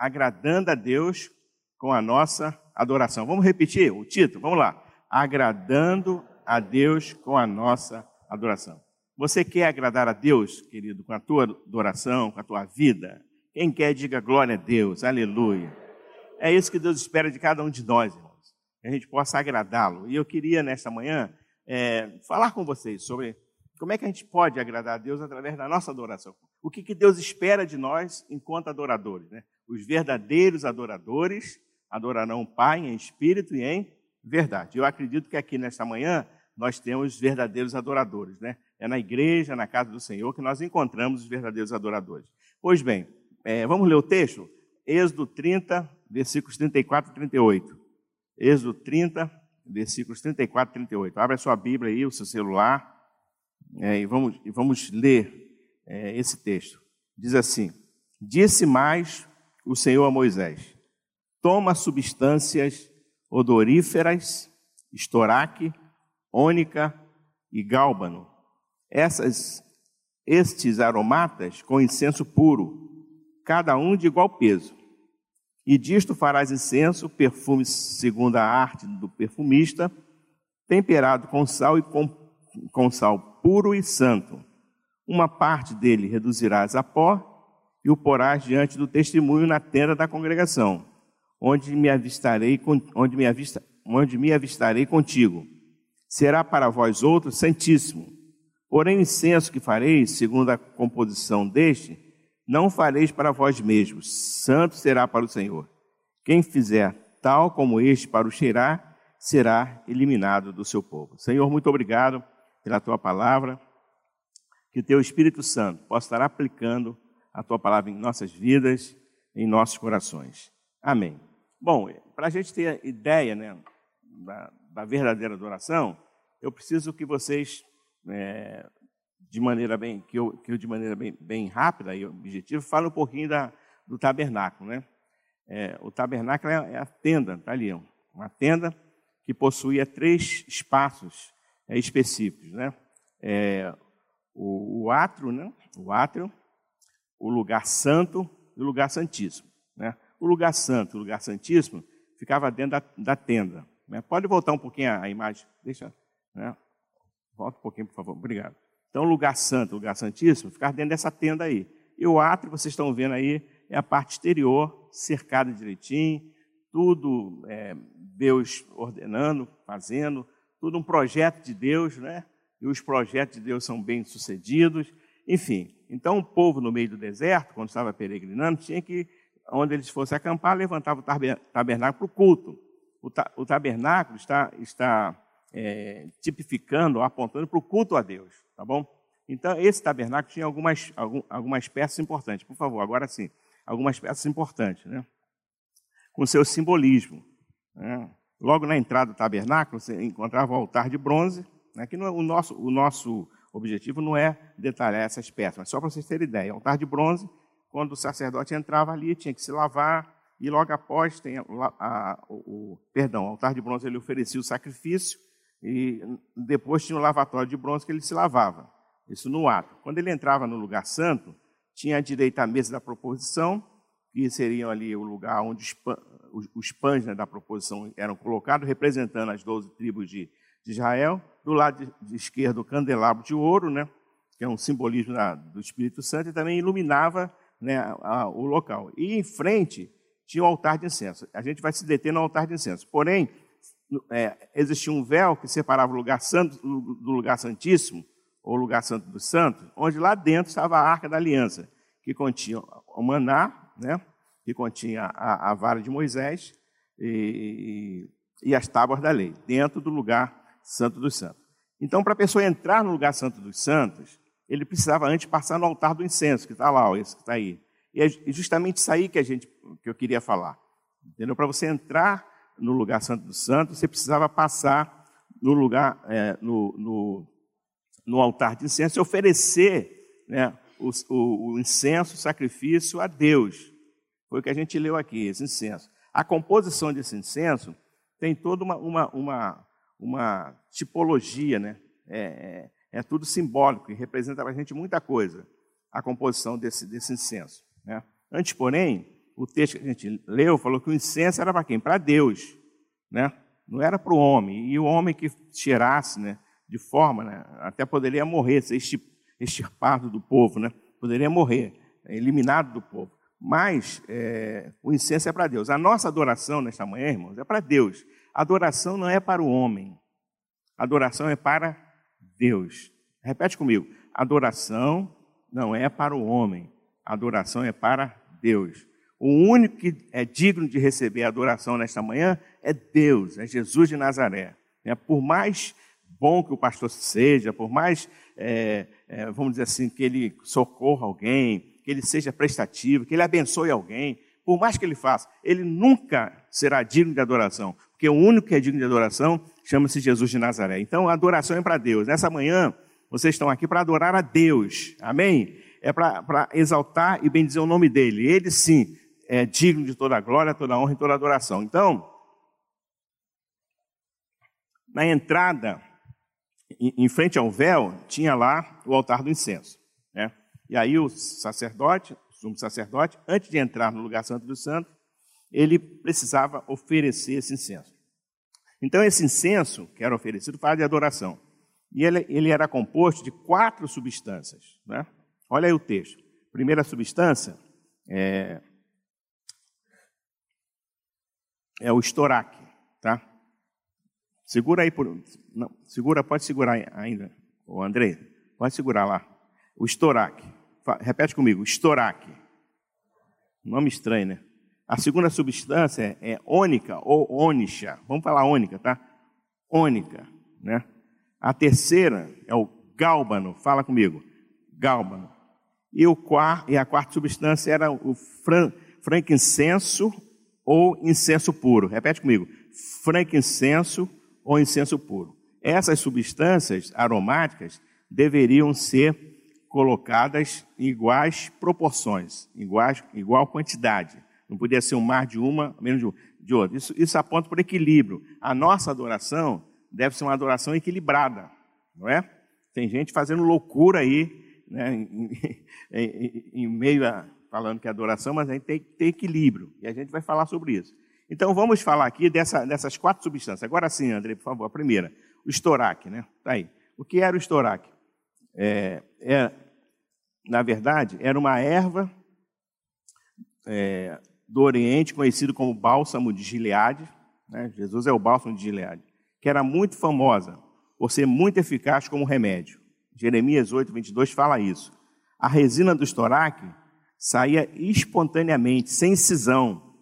agradando a Deus com a nossa adoração. Vamos repetir o título? Vamos lá. Agradando a Deus com a nossa adoração. Você quer agradar a Deus, querido, com a tua adoração, com a tua vida? Quem quer, diga glória a Deus, aleluia. É isso que Deus espera de cada um de nós, irmãos, que a gente possa agradá-lo. E eu queria, nesta manhã, é, falar com vocês sobre como é que a gente pode agradar a Deus através da nossa adoração. O que, que Deus espera de nós enquanto adoradores. Né? Os verdadeiros adoradores adorarão o Pai em espírito e em verdade. Eu acredito que aqui nesta manhã nós temos verdadeiros adoradores. Né? É na igreja, na casa do Senhor, que nós encontramos os verdadeiros adoradores. Pois bem, é, vamos ler o texto? Êxodo 30, versículos 34 e 38. Êxodo 30, versículos 34 e 38. Abra a sua Bíblia aí, o seu celular, é, e, vamos, e vamos ler é, esse texto. Diz assim: Disse mais o Senhor a Moisés: Toma substâncias odoríferas, estoraque, ônica e gálbano. Essas, estes aromatas com incenso puro, cada um de igual peso. E disto farás incenso, perfume segundo a arte do perfumista, temperado com sal e com, com sal puro e santo. Uma parte dele reduzirás a pó e o porás diante do testemunho na tenda da congregação, onde me avistarei, onde me, avista, onde me avistarei contigo. Será para vós outros santíssimo. Porém, o incenso que fareis, segundo a composição deste, não fareis para vós mesmos, santo será para o Senhor. Quem fizer tal como este para o cheirar, será eliminado do seu povo. Senhor, muito obrigado pela tua palavra. Que teu Espírito Santo possa estar aplicando a tua palavra em nossas vidas, em nossos corações. Amém. Bom, para a gente ter ideia né, da, da, verdadeira adoração, eu preciso que vocês é, de maneira bem, que eu, que eu de maneira bem, bem rápida e objetiva, fale um pouquinho da, do tabernáculo. Né? É, o tabernáculo é, é a tenda, está ali, uma tenda que possuía três espaços é, específicos. Né? É, o, o átrio, né? o átrio, o lugar santo e o lugar santíssimo. Né? O lugar santo, o lugar santíssimo, ficava dentro da, da tenda. Né? Pode voltar um pouquinho a, a imagem, deixa, né? volta um pouquinho, por favor, obrigado. Então, o lugar santo, o lugar santíssimo, ficar dentro dessa tenda aí. E o átrio, vocês estão vendo aí, é a parte exterior, cercada direitinho, tudo é, Deus ordenando, fazendo, tudo um projeto de Deus, né? E os projetos de Deus são bem sucedidos. Enfim, então o povo no meio do deserto, quando estava peregrinando, tinha que, onde eles fossem acampar, levantava o tabernáculo para o culto. O, tabernáculo está, está é, tipificando, apontando para o culto a Deus, tá bom? Então, esse tabernáculo tinha algumas, algumas peças importantes. Por favor, agora sim, algumas peças importantes, né? Com seu simbolismo. Né? Logo na entrada do tabernáculo, você encontrava o altar de bronze, né? que não é, o, nosso, o nosso objetivo não é detalhar essas peças, mas só para vocês terem ideia. O altar de bronze, quando o sacerdote entrava ali, tinha que se lavar, e logo após tem a, a, o, o, perdão, o altar de bronze ele oferecia o sacrifício, e depois tinha o lavatório de bronze que ele se lavava. Isso no ato. Quando ele entrava no lugar santo, tinha à direita a mesa da proposição, que seriam ali o lugar onde os, os, pães né, da proposição eram colocados, representando as doze tribos de, de, Israel. Do lado esquerdo, o candelabro de ouro, né, que é um simbolismo da, do Espírito Santo, e também iluminava né, a, o local. E em frente tinha o altar de incenso. A gente vai se deter no altar de incenso. Porém, é, existia um véu que separava o lugar santo do lugar santíssimo, ou lugar santo dos santos, onde lá dentro estava a arca da aliança, que continha o maná, né, que continha a, a vara de Moisés e, e, e as tábuas da lei, dentro do lugar santo dos santos. Então, para a pessoa entrar no lugar santo dos santos, ele precisava antes passar no altar do incenso, que está lá, ó, esse que está aí. E é justamente isso aí que, a gente, que eu queria falar. Entendeu? Para você entrar no lugar santo dos santos, você precisava passar no lugar, é, no, no, no, altar de incenso e oferecer né, o, o, o, incenso, o sacrifício a Deus. Foi o que a gente leu aqui, esse incenso. A composição desse incenso tem toda uma, uma, uma, uma tipologia, né? É, é, é, tudo simbólico e representa para a gente muita coisa, a composição desse, desse incenso. Né? Antes, porém, o texto que a gente leu falou que o incenso era para quem? Para Deus, né? Não era para o homem. E o homem que cheirasse, né? De forma, né? Até poderia morrer, ser extirpado do povo, né? Poderia morrer, eliminado do povo. Mas é, o incenso é para Deus. A nossa adoração nesta manhã, irmãos, é para Deus. Adoração não é para o homem. Adoração é para Deus. Repete comigo. Adoração não é para o homem. Adoração é para Deus. O único que é digno de receber adoração nesta manhã é Deus, é Jesus de Nazaré. É, por mais bom que o pastor seja, por mais, é, é, vamos dizer assim, que ele socorra alguém, que ele seja prestativo, que ele abençoe alguém, por mais que ele faça, ele nunca será digno de adoração, porque o único que é digno de adoração chama-se Jesus de Nazaré. Então, a adoração é para Deus. Nessa manhã, vocês estão aqui para adorar a Deus, amém? É para exaltar e bendizer o nome dele. Ele sim é digno de toda a glória, toda a honra e toda a adoração. Então, na entrada, em frente ao véu, tinha lá o altar do incenso. Né? E aí o sacerdote, o sumo sacerdote, antes de entrar no lugar santo do santo, ele precisava oferecer esse incenso. Então, esse incenso que era oferecido fala de adoração. E ele, ele era composto de quatro substâncias. Né? Olha aí o texto. Primeira substância é, é o estoraque, tá? Segura aí por. Não, segura, pode segurar ainda, o André. Pode segurar lá. O estoraque. Repete comigo, estoraque. Nome estranho, né? A segunda substância é ônica ou ônica. Vamos falar ônica, tá? Ônica, né? A terceira é o gálbano. Fala comigo. Gálbano. E, o quarto, e a quarta substância era o fran, frankincenso ou incenso puro. Repete comigo: frankincenso ou incenso puro. Essas substâncias aromáticas deveriam ser colocadas em iguais proporções, iguais, igual quantidade. Não podia ser um mar de uma, menos de outra. Isso, isso aponta para o equilíbrio. A nossa adoração deve ser uma adoração equilibrada, não é? Tem gente fazendo loucura aí, né, em, em, em meio a falando que é adoração, mas a gente tem que ter equilíbrio. E a gente vai falar sobre isso. Então vamos falar aqui dessa, dessas quatro substâncias. Agora sim, André, por favor, a primeira, o estoraque, né? Tá aí. O que era o estoraque? É, é, na verdade, era uma erva é, do Oriente conhecido como bálsamo de Gileade. Né? Jesus é o bálsamo de Gileade, que era muito famosa por ser muito eficaz como remédio. Jeremias 8, 22 fala isso. A resina do estoraque saía espontaneamente, sem cisão,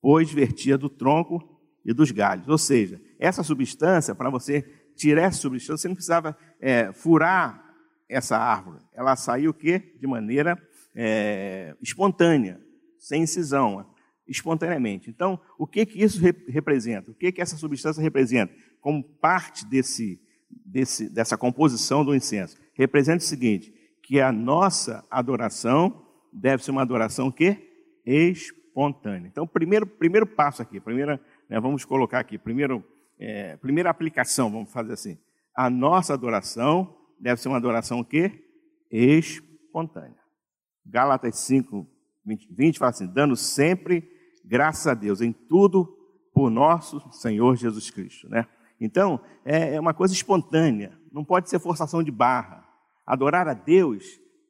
pois vertia do tronco e dos galhos. Ou seja, essa substância, para você tirar essa substância, você não precisava é, furar essa árvore. Ela saiu o quê? De maneira é, espontânea, sem incisão, espontaneamente. Então, o que, que isso representa? O que, que essa substância representa? Como parte desse, desse, dessa composição do incenso. Representa o seguinte, que a nossa adoração deve ser uma adoração que espontânea. Então, primeiro, primeiro passo aqui, primeira, né, vamos colocar aqui, primeiro, é, primeira aplicação, vamos fazer assim. A nossa adoração deve ser uma adoração que espontânea. Gálatas 5, 20, 20 fala assim: dando sempre graças a Deus em tudo por nosso Senhor Jesus Cristo, né? Então, é, é uma coisa espontânea, não pode ser forçação de barra. Adorar a Deus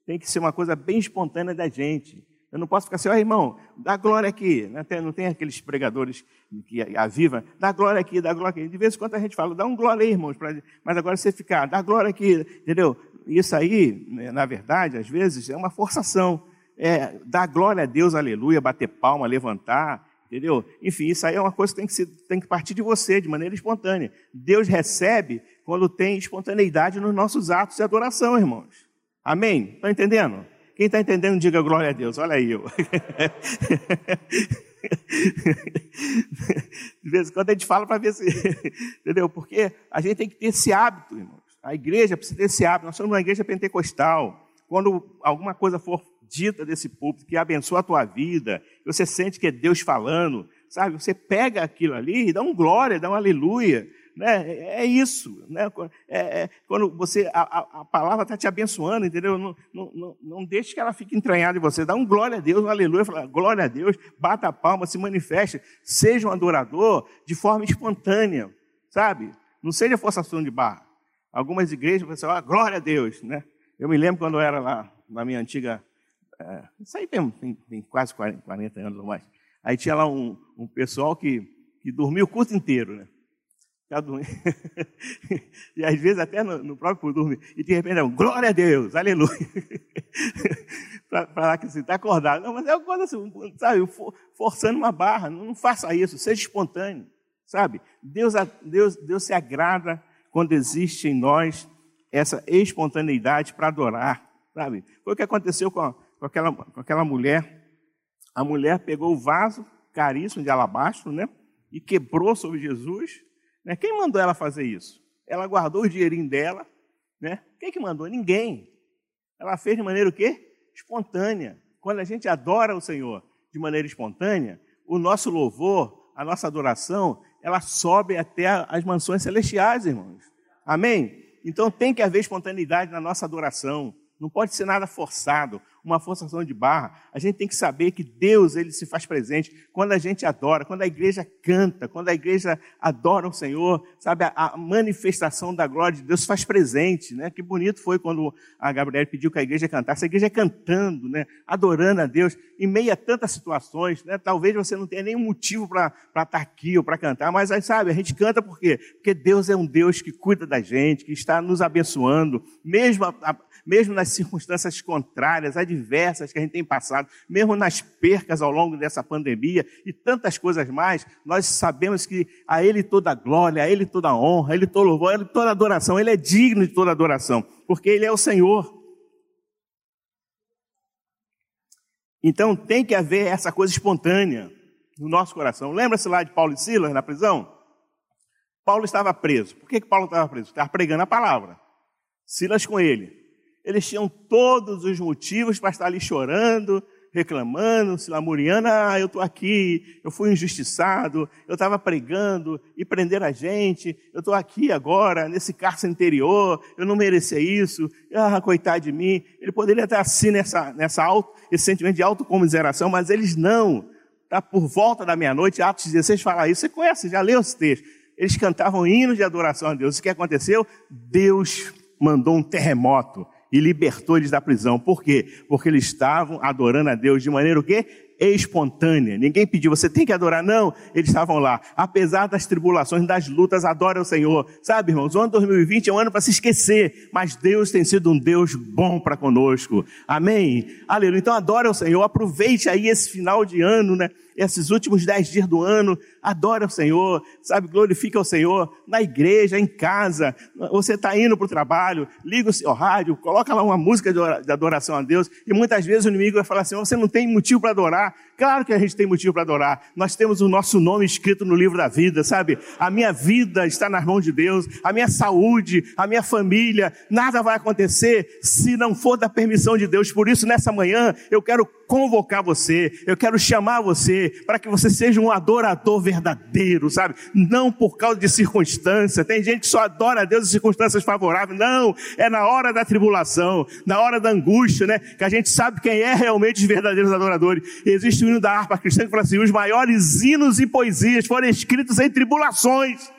tem que ser uma coisa bem espontânea da gente. Eu não posso ficar assim, ó oh, irmão, dá glória aqui. Não tem, não tem aqueles pregadores que avivam, dá glória aqui, dá glória aqui. De vez em quando a gente fala, dá um glória aí, irmãos, mas agora você ficar, dá glória aqui, entendeu? Isso aí, né, na verdade, às vezes é uma forçação. É, dar glória a Deus, aleluia, bater palma, levantar, entendeu? Enfim, isso aí é uma coisa que tem que, ser, tem que partir de você, de maneira espontânea. Deus recebe quando tem espontaneidade nos nossos atos de adoração, irmãos. Amém? Estão entendendo? Quem está entendendo, diga glória a Deus. Olha aí eu. De vez em quando a gente fala para ver se. Entendeu? Porque a gente tem que ter esse hábito, irmãos. A igreja precisa ter esse hábito. Nós somos uma igreja pentecostal. Quando alguma coisa for dita desse público que abençoa a tua vida, você sente que é Deus falando, sabe? Você pega aquilo ali e dá um glória, dá um aleluia, Né? É isso. Né? É, é, quando você a, a, palavra está te abençoando, entendeu? Não, não, não, não, deixe que ela fique entranhada em você. Dá um glória a Deus, um aleluia, fala, glória a Deus, bata a palma, se manifeste, seja um adorador de forma espontânea, sabe? Não seja forçação de barra. Algumas igrejas, você fala, glória a Deus, né? Eu me lembro quando eu era lá na minha antiga. É, isso aí tem, tem, tem, quase 40, 40 anos ou mais. Aí tinha lá um, um pessoal que, que dormia o curso inteiro, né? e às vezes até no, no próprio dormir. E de repente, glória a Deus, aleluia. para falar que você está acordado. Não, mas é uma coisa assim, sabe, forçando uma barra. Não, não faça isso, seja espontâneo, sabe? Deus, Deus, Deus se agrada quando existe em nós essa espontaneidade para adorar, sabe? Foi o que aconteceu com, a, com, aquela, com aquela mulher. A mulher pegou o vaso caríssimo de alabastro, né? E quebrou sobre Jesus. Né? Quem mandou ela fazer isso? Ela guardou o dinheirinho dela, né? Quem que mandou? Ninguém. Ela fez de maneira o quê? Espontânea. Quando a gente adora o Senhor de maneira espontânea, o nosso louvor, a nossa adoração, ela sobe até as mansões celestiais, irmãos. Amém? Então tem que haver espontaneidade na nossa adoração. Não pode ser nada forçado uma forçação de barra. A gente tem que saber que Deus ele se faz presente quando a gente adora, quando a igreja canta, quando a igreja adora o Senhor, sabe? A, manifestação da glória de Deus se faz presente, né? Que bonito foi quando a Gabriela pediu que a igreja cantasse. A igreja cantando, né? Adorando a Deus em meio a tantas situações, né? Talvez você não tenha nenhum motivo para estar tá aqui ou para cantar, mas aí, sabe, a gente canta por quê? Porque Deus é um Deus que cuida da gente, que está nos abençoando, mesmo a, mesmo nas circunstâncias contrárias, adversas que a gente tem passado, mesmo nas percas ao longo dessa pandemia e tantas coisas mais, nós sabemos que a Ele toda glória, a Ele toda honra, a Ele todo louvor, a Ele toda adoração, Ele é digno de toda adoração, porque Ele é o Senhor. Então tem que haver essa coisa espontânea no nosso coração. Lembra-se lá de Paulo e Silas na prisão? Paulo estava preso. Por que, que Paulo estava preso? Estava pregando a palavra. Silas com ele. Eles tinham todos os motivos para estar ali chorando, reclamando, se lamuriando, ah, eu estou aqui, eu fui injustiçado, eu estava pregando e prender a gente, eu estou aqui agora, nesse cárcere interior, eu não merecia isso, ah, coitado de mim. Ele poderia estar assim nessa, nessa auto, esse sentimento de autocomiseração, mas eles não. Tá por volta da meia-noite, Atos 16 fala isso, você conhece, já leu esse texto. Eles cantavam hinos de adoração a Deus. O que aconteceu? Deus mandou um terremoto e libertou eles da prisão. Por quê? Porque eles estavam adorando a Deus de maneira o quê? espontânea. Ninguém pediu, você tem que adorar. Não, eles estavam lá. Apesar das tribulações, das lutas, adora o Senhor. Sabe, irmãos, o ano 2020 é um ano para se esquecer, mas Deus tem sido um Deus bom para conosco. Amém? Aleluia. Então adora o Senhor, aproveite aí esse final de ano, né? Esses últimos dez dias do ano, adora o Senhor, sabe, glorifica o Senhor na igreja, em casa, você está indo para o trabalho, liga o seu rádio, coloca lá uma música de adoração a Deus, e muitas vezes o inimigo vai falar assim, você não tem motivo para adorar, claro que a gente tem motivo para adorar, nós temos o nosso nome escrito no livro da vida, sabe, a minha vida está nas mãos de Deus, a minha saúde, a minha família, nada vai acontecer se não for da permissão de Deus, por isso nessa manhã eu quero convocar você, eu quero chamar você para que você seja um adorador verdadeiro, sabe? Não por causa de circunstância. Tem gente que só adora a Deus em circunstâncias favoráveis. Não, é na hora da tribulação, na hora da angústia, né? Que a gente sabe quem é realmente os verdadeiros adoradores. E existe o hino da harpa cristã que fala assim: os maiores hinos e poesias foram escritos em tribulações.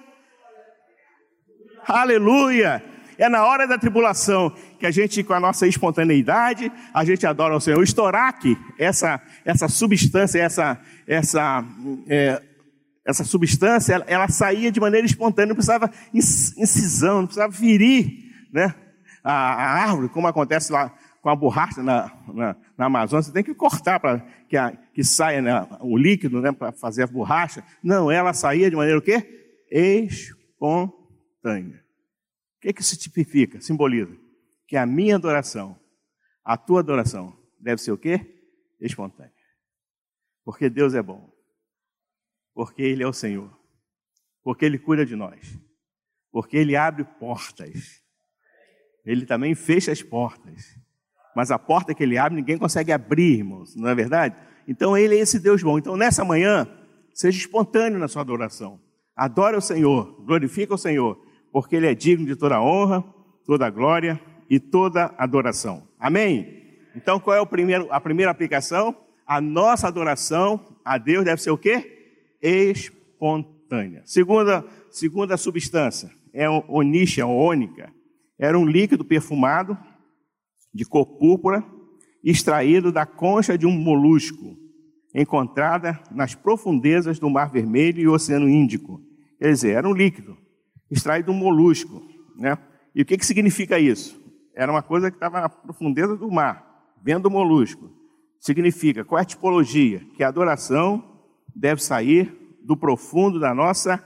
Aleluia! É na hora da tribulação que a gente, com a nossa espontaneidade, a gente adora o Senhor. O estoraque, essa, essa substância, essa, essa, é, essa substância, ela, ela, saía de maneira espontânea, não precisava incisão, não precisava ferir né? a, a árvore, como acontece lá com a borracha na, na, na Amazônia, você tem que cortar para que, que saia né, o líquido né, para fazer a borracha. Não, ela saía de maneira o quê? Espontânea que, que isso tipifica, simboliza? Que a minha adoração, a tua adoração, deve ser o quê? Espontânea. Porque Deus é bom. Porque Ele é o Senhor. Porque Ele cuida de nós. Porque Ele abre portas. Ele também fecha as portas. Mas a porta que Ele abre, ninguém consegue abrir, irmãos. Não é verdade? Então Ele é esse Deus bom. Então nessa manhã, seja espontâneo na sua adoração. Adora o Senhor, glorifica o Senhor, porque Ele é digno de toda honra, toda glória e toda adoração. Amém? Então, qual é primeiro, a primeira aplicação? A nossa adoração a Deus deve ser o quê? Espontânea. Segunda, segunda substância é onícia, ônica. Era um líquido perfumado de cor púrpura, extraído da concha de um molusco, encontrada nas profundezas do Mar Vermelho e Oceano Índico. Quer dizer, era um líquido extraído um molusco. Né? E o que, que significa isso? Era uma coisa que estava na profundeza do mar, vendo o molusco. Significa, qual é a tipologia? Que a adoração deve sair do profundo da nossa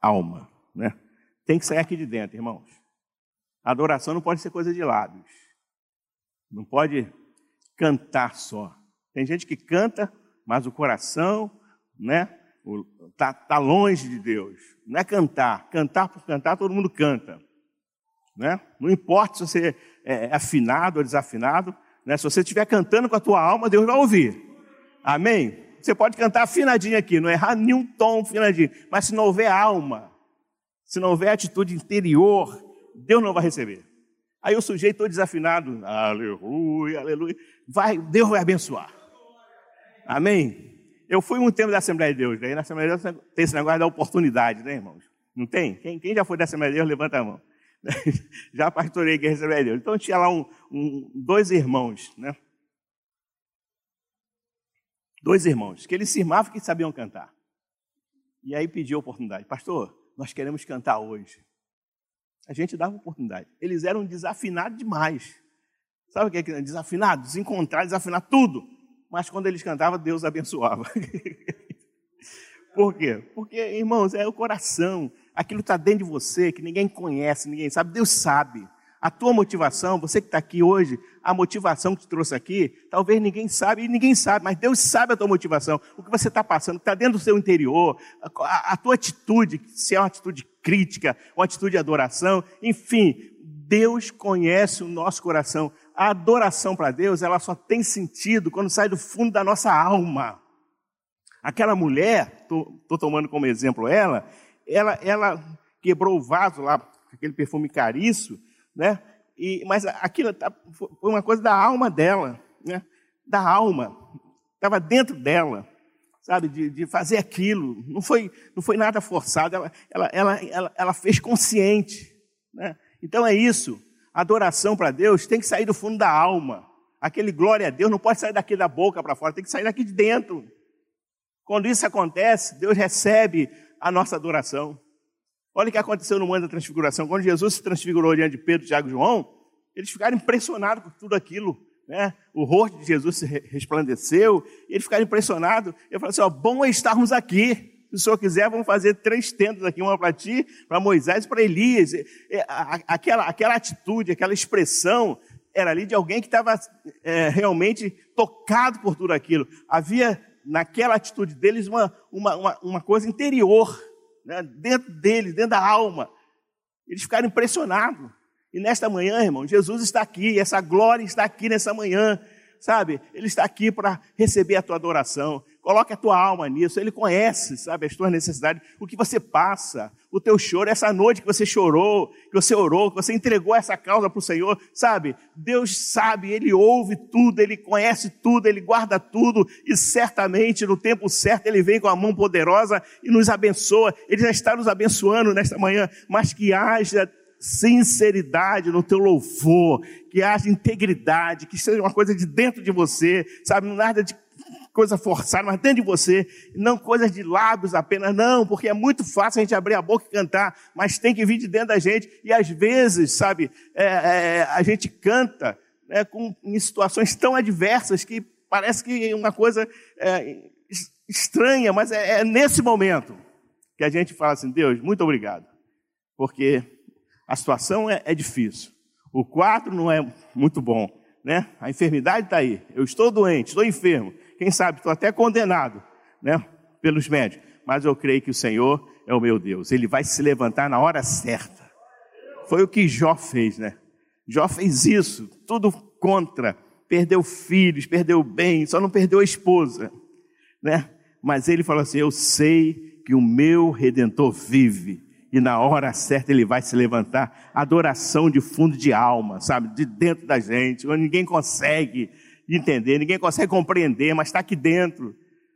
alma. Né? Tem que sair aqui de dentro, irmãos. A adoração não pode ser coisa de lábios. Não pode cantar só. Tem gente que canta, mas o coração, né, tá, tá longe de Deus. Não é cantar. Cantar por cantar, todo mundo canta. Né? Não importa se você é afinado ou desafinado, né? se você estiver cantando com a tua alma, Deus vai ouvir. Amém? Você pode cantar afinadinho aqui, não errar nenhum tom afinadinho, mas se não houver alma, se não houver atitude interior, Deus não vai receber. Aí o sujeito desafinado, aleluia, aleluia, vai, Deus vai abençoar. Amém? Eu fui muito tempo da Assembleia de Deus, daí na Assembleia de Deus tem esse negócio da oportunidade, né, irmãos? Não tem? Quem, quem já foi da Assembleia de Deus, levanta a mão. já pastorei que Assembleia de Deus. Então tinha lá um, um, dois irmãos, né? Dois irmãos, que eles se irmavam que sabiam cantar. E aí pediu a oportunidade. Pastor, nós queremos cantar hoje. A gente dava oportunidade. Eles eram desafinados demais. Sabe o que é desafinado? Desencontrar, desafinar tudo. Mas quando eles cantavam, Deus abençoava. Por quê? Porque, irmãos, é o coração. Aquilo está dentro de você, que ninguém conhece, ninguém sabe. Deus sabe. A tua motivação, você que está aqui hoje, a motivação que te trouxe aqui, talvez ninguém sabe, e ninguém sabe, mas Deus sabe a tua motivação, o que você está passando, o que está dentro do seu interior, a, a, tua atitude, se é uma atitude crítica, uma atitude de adoração, enfim, Deus conhece o nosso coração. A adoração para Deus, ela só tem sentido quando sai do fundo da nossa alma. Aquela mulher, estou tomando como exemplo ela, ela, ela quebrou o vaso lá, aquele perfume cariço, né? E, mas aquilo tá, foi uma coisa da alma dela, né? Da alma, estava dentro dela, sabe? De, de, fazer aquilo. Não foi, não foi nada forçado. Ela, ela, ela, ela, ela fez consciente, né? Então é isso. Adoração para Deus tem que sair do fundo da alma. Aquele glória a Deus não pode sair daqui da boca para fora, tem que sair daqui de dentro. Quando isso acontece, Deus recebe a nossa adoração. Olha o que aconteceu no mundo da transfiguração. Quando Jesus se transfigurou diante de Pedro, Tiago e João, eles ficaram impressionados com tudo aquilo. Né? O rosto de Jesus se resplandeceu, e eles ficaram impressionados. Eu falei assim: ó, bom é estarmos aqui. Se o senhor quiser, vamos fazer três tendas aqui, uma para ti, para Moisés e para Elias. Aquela, aquela atitude, aquela expressão, era ali de alguém que estava é, realmente tocado por tudo aquilo. Havia naquela atitude deles uma, uma, uma, uma coisa interior, né, dentro deles, dentro da alma. Eles ficaram impressionados. E nesta manhã, irmão, Jesus está aqui, essa glória está aqui nessa manhã, sabe? Ele está aqui para receber a tua adoração. Coloque a tua alma nisso. Ele conhece, sabe, as tuas necessidades, o que você passa, o teu choro, essa noite que você chorou, que você orou, que você entregou essa causa para o Senhor, sabe? Deus sabe, Ele ouve tudo, Ele conhece tudo, Ele guarda tudo e certamente no tempo certo Ele vem com a mão poderosa e nos abençoa. Ele já está nos abençoando nesta manhã, mas que haja sinceridade no teu louvor, que haja integridade, que seja uma coisa de dentro de você, sabe? Nada de coisa forçada, mas dentro de você, não coisas de lábios apenas, não, porque é muito fácil a gente abrir a boca e cantar, mas tem que vir de dentro da gente, e às vezes, sabe, é, é, a gente canta né, com, em situações tão adversas que parece que é uma coisa é, estranha, mas é, é nesse momento que a gente fala assim, Deus, muito obrigado, porque a situação é, é difícil, o quadro não é muito bom, né? A enfermidade está aí, eu estou doente, estou enfermo, quem sabe estou até condenado, né, pelos médicos. Mas eu creio que o Senhor é o meu Deus. Ele vai se levantar na hora certa. Foi o que Jó fez, né? Jó fez isso, tudo contra. Perdeu filhos, perdeu bem, só não perdeu a esposa, né? Mas ele falou assim: Eu sei que o meu redentor vive e na hora certa ele vai se levantar. Adoração de fundo de alma, sabe? De dentro da gente, onde ninguém consegue entender, ninguém consegue compreender, mas está aqui dentro.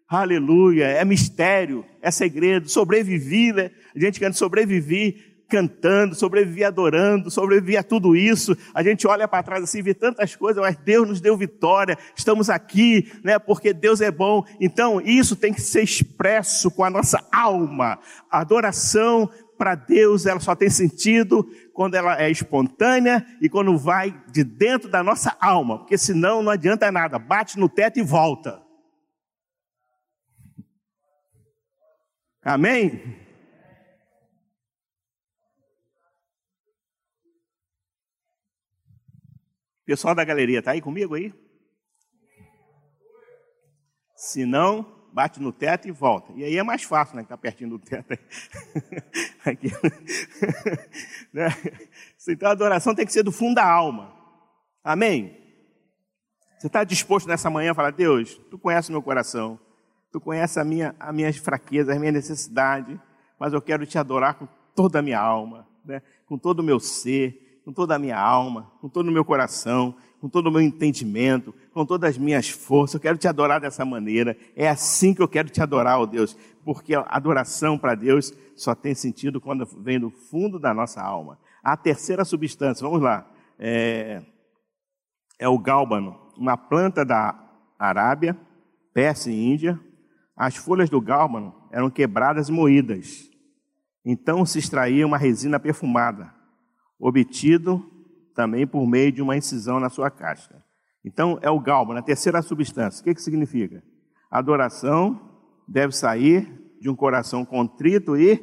Aleluia, é mistério, é segredo, sobrevivi, né? A gente quer sobreviver cantando, sobreviver adorando, sobreviver a tudo isso. A gente olha para trás assim, vê tantas coisas, mas Deus nos deu vitória. Estamos aqui, né? Porque Deus é bom. Então, isso tem que ser expresso com a nossa alma. A adoração para Deus, ela só tem sentido quando ela é espontânea e quando vai de dentro da nossa alma, porque senão não adianta nada, bate no teto e volta. Amém? Pessoal da galeria, tá aí comigo aí? Se não, bate no teto e volta. E aí é mais fácil, né? Que tá pertinho do teto. Aqui. Né? então a adoração tem que ser do fundo da alma. Amém? Você está disposto nessa manhã a falar, Deus, tu conhece o meu coração, tu conhece a minha, as minhas fraquezas, a minha necessidade, mas eu quero te adorar com toda a minha alma, né? com todo o meu ser com toda a minha alma, com todo o meu coração, com todo o meu entendimento, com todas as minhas forças. Eu quero te adorar dessa maneira. É assim que eu quero te adorar, ó Deus, porque a adoração para Deus só tem sentido quando vem do fundo da nossa alma. A terceira substância, vamos lá, é, é o gálbano, uma planta da Arábia, Pérsia e Índia. As folhas do gálbano eram quebradas e moídas. Então se extraía uma resina perfumada obtido também por meio de uma incisão na sua casca. Então, é o galbo, na terceira substância. O que, que significa? Adoração deve sair de um coração contrito e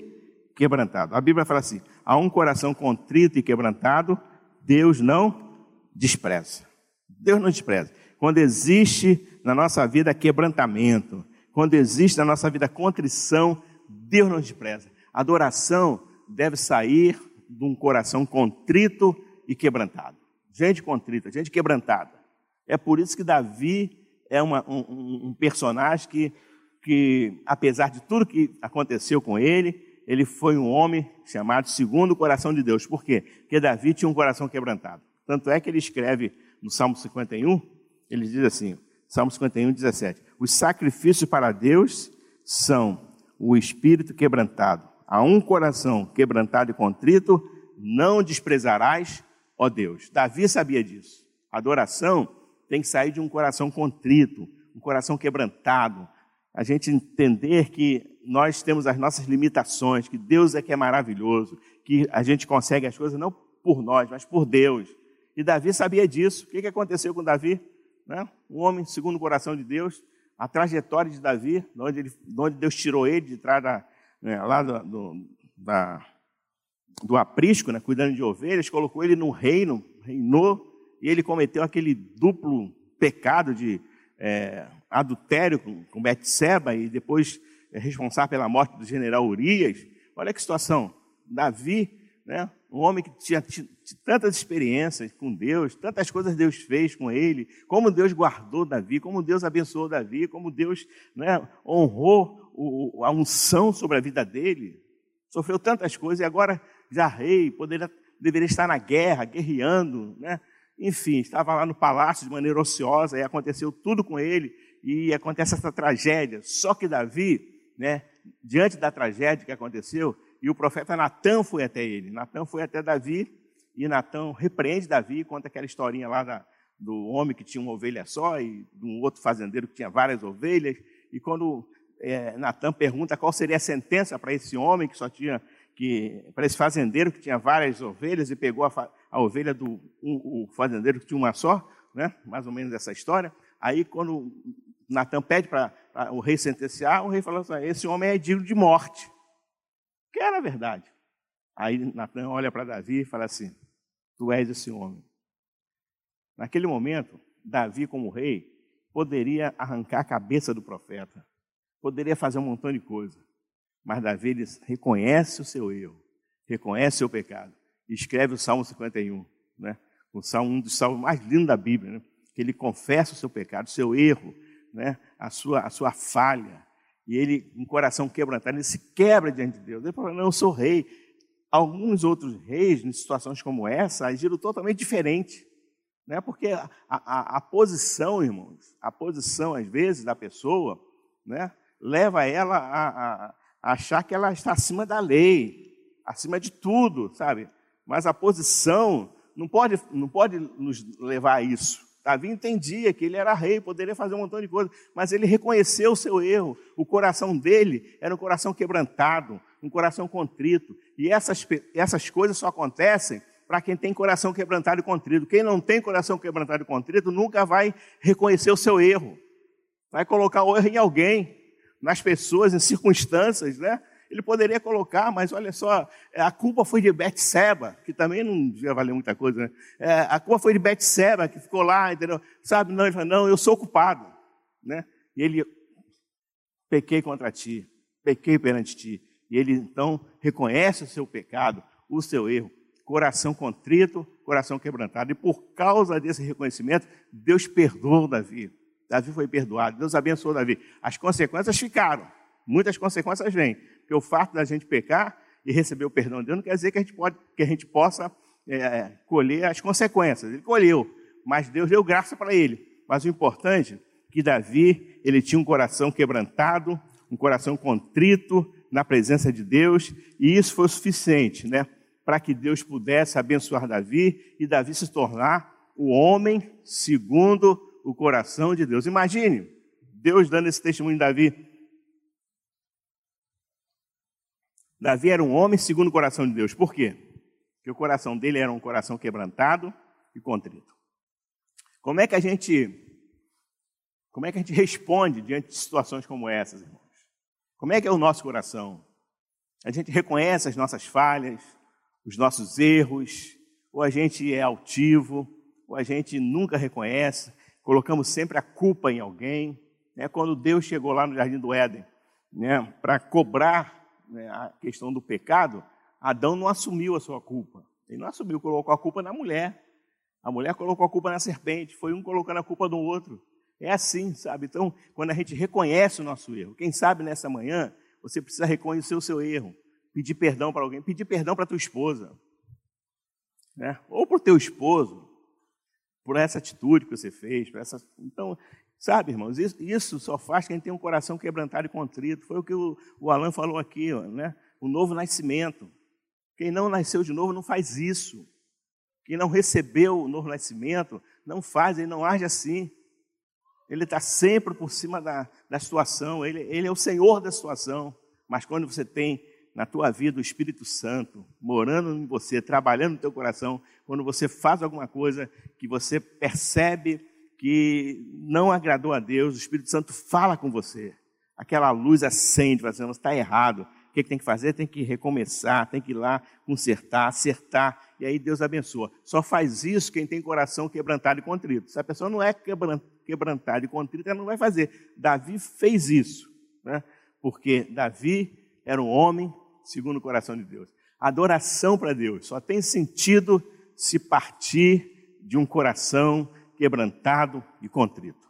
quebrantado. A Bíblia fala assim: a um coração contrito e quebrantado, Deus não despreza. Deus não despreza. Quando existe na nossa vida quebrantamento, quando existe na nossa vida contrição, Deus não despreza. Adoração deve sair de um coração contrito e quebrantado. Gente contrita, gente quebrantada. É por isso que Davi é uma, um, um, personagem que, que, apesar de tudo que aconteceu com ele, ele foi um homem chamado segundo o coração de Deus. Por quê? Porque Davi tinha um coração quebrantado. Tanto é que ele escreve no Salmo 51, ele diz assim, Salmo 51, 17: Os sacrifícios para Deus são o espírito quebrantado, a um coração quebrantado e contrito, não desprezarás, ó Deus. Davi sabia disso. Adoração tem que sair de um coração contrito, um coração quebrantado. A gente entender que nós temos as nossas limitações, que Deus é que é maravilhoso, que a gente consegue as coisas não por nós, mas por Deus. E Davi sabia disso. O que aconteceu com Davi? Né? Um homem segundo o coração de Deus, a trajetória de Davi, de onde, ele, de onde Deus tirou ele de trás da, né, lá do, do, da, do aprisco, né, cuidando de ovelhas, colocou ele no reino, reinou, e ele cometeu aquele duplo pecado de é, adultério com, com Betseba e depois é responsável pela morte do general Urias. Olha que situação. Davi, né, um homem que tinha, tantas experiências com Deus, tantas coisas Deus fez com ele, como Deus guardou Davi, como Deus abençoou Davi, como Deus né, honrou o, a unção sobre a vida dele, sofreu tantas coisas e agora já rei, poderia, deveria estar na guerra, guerreando, né? Enfim, estava lá no palácio de maneira ociosa e aconteceu tudo com ele e acontece essa tragédia. Só que Davi, né, diante da tragédia que aconteceu, e o profeta Natan foi até ele. Natan foi até Davi e Natan repreende Davi, conta aquela historinha lá da, do homem que tinha uma ovelha só e de um outro fazendeiro que tinha várias ovelhas. E quando é, Natan pergunta qual seria a sentença para esse homem que só tinha que para esse fazendeiro que tinha várias ovelhas e pegou a, a ovelha do um, o fazendeiro que tinha uma só, né? Mais ou menos essa história. Aí quando Natan pede para o rei sentenciar, o rei falou assim: esse homem é digno de morte, que era verdade. Aí Natan olha para Davi e fala assim: Tu és esse homem. Naquele momento, Davi, como rei, poderia arrancar a cabeça do profeta poderia fazer um montão de coisa. Mas Davi ele reconhece o seu erro, reconhece o seu pecado. E escreve o Salmo 51, né? O salmo, um dos salmos mais lindos da Bíblia, né? Que ele confessa o seu pecado, o seu erro, né? A sua, a sua falha. e ele, um coração quebrantado, ele se quebra diante de Deus. Ele fala: Não, eu sou rei. Alguns outros reis, em situações como essa, agiram totalmente diferente. Né? Porque a, a, a posição, irmãos, a posição, às vezes, da pessoa, né, leva ela a, a achar que ela está acima da lei, acima de tudo, sabe? Mas a posição não pode, não pode nos levar a isso. Davi entendia que ele era rei, poderia fazer um montão de coisas, mas ele reconheceu o seu erro. O coração dele era um coração quebrantado, um coração contrito. E essas, essas coisas só acontecem para quem tem coração quebrantado e contrito. Quem não tem coração quebrantado e contrito nunca vai reconhecer o seu erro. Vai colocar o erro em alguém, nas pessoas, em circunstâncias, né? Ele poderia colocar, mas olha só, é, a culpa foi de Betseba, que também não devia valer muita coisa, né? É, a culpa foi de Betseba, que ficou lá, entendeu? Sabe, não, ele falou, não, eu sou culpado, né? E ele, pequei contra ti, pequei perante ti. E ele então reconhece o seu pecado, o seu erro, coração contrito, coração quebrantado. E por causa desse reconhecimento, Deus perdoou Davi. Davi foi perdoado, Deus abençoou Davi. As consequências ficaram, muitas consequências vêm. Porque o fato da gente pecar e receber o perdão de Deus não quer dizer que a gente, pode, que a gente possa é, colher as consequências. Ele colheu, mas Deus deu graça para ele. Mas o importante é que Davi, ele tinha um coração quebrantado, um coração contrito na presença de Deus, e isso foi o suficiente, né? Para que Deus pudesse abençoar Davi e Davi se tornar o homem segundo o coração de Deus. Imagine Deus dando esse testemunho de Davi Davi era um homem segundo o coração de Deus. Por quê? Porque o coração dele era um coração quebrantado e contrito. Como é que a gente como é que a gente responde diante de situações como essas, irmãos? Como é que é o nosso coração? A gente reconhece as nossas falhas, os nossos erros, ou a gente é altivo, ou a gente nunca reconhece, colocamos sempre a culpa em alguém. Né? Quando Deus chegou lá no Jardim do Éden, né, para cobrar né, a questão do pecado, Adão não assumiu a sua culpa. Ele não assumiu, colocou a culpa na mulher. A mulher colocou a culpa na serpente, foi um colocando a culpa no outro. É assim, sabe? Então, quando a gente reconhece o nosso erro, quem sabe nessa manhã você precisa reconhecer o seu erro, pedir perdão para alguém, pedir perdão para tua esposa, né? ou para o teu esposo, por essa atitude que você fez, por essa. Então, Sabe, irmãos, isso, isso, só faz quem tem um coração quebrantado e contrito. Foi o que o, o Alan falou aqui, ó, né? o novo nascimento. Quem não nasceu de novo não faz isso. Quem não recebeu o novo nascimento não faz, ele não age assim. Ele está sempre por cima da, da situação, ele, ele é o Senhor da situação. Mas quando você tem na tua vida o Espírito Santo morando em você, trabalhando no teu coração, quando você faz alguma coisa que você percebe que não agradou a Deus, o Espírito Santo fala com você. Aquela luz acende, fazendo, está errado. O que, tem que fazer? Tem que recomeçar, tem que ir lá consertar, acertar, e aí Deus abençoa. Só faz isso quem tem coração quebrantado e contrito. Se a pessoa não é quebrantada e contrita, ela não vai fazer. Davi fez isso, né? porque Davi era um homem segundo o coração de Deus. Adoração para Deus só tem sentido se partir de um coração quebrantado e contrito.